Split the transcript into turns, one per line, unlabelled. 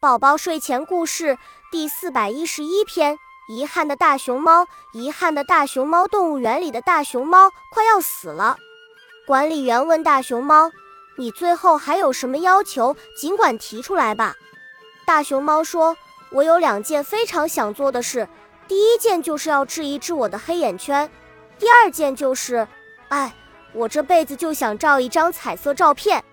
宝宝睡前故事第四百一十一篇：遗憾的大熊猫。遗憾的大熊猫，动物园里的大熊猫快要死了。管理员问大熊猫：“你最后还有什么要求？尽管提出来吧。”大熊猫说：“我有两件非常想做的事，第一件就是要治一治我的黑眼圈，第二件就是……哎，我这辈子就想照一张彩色照片。”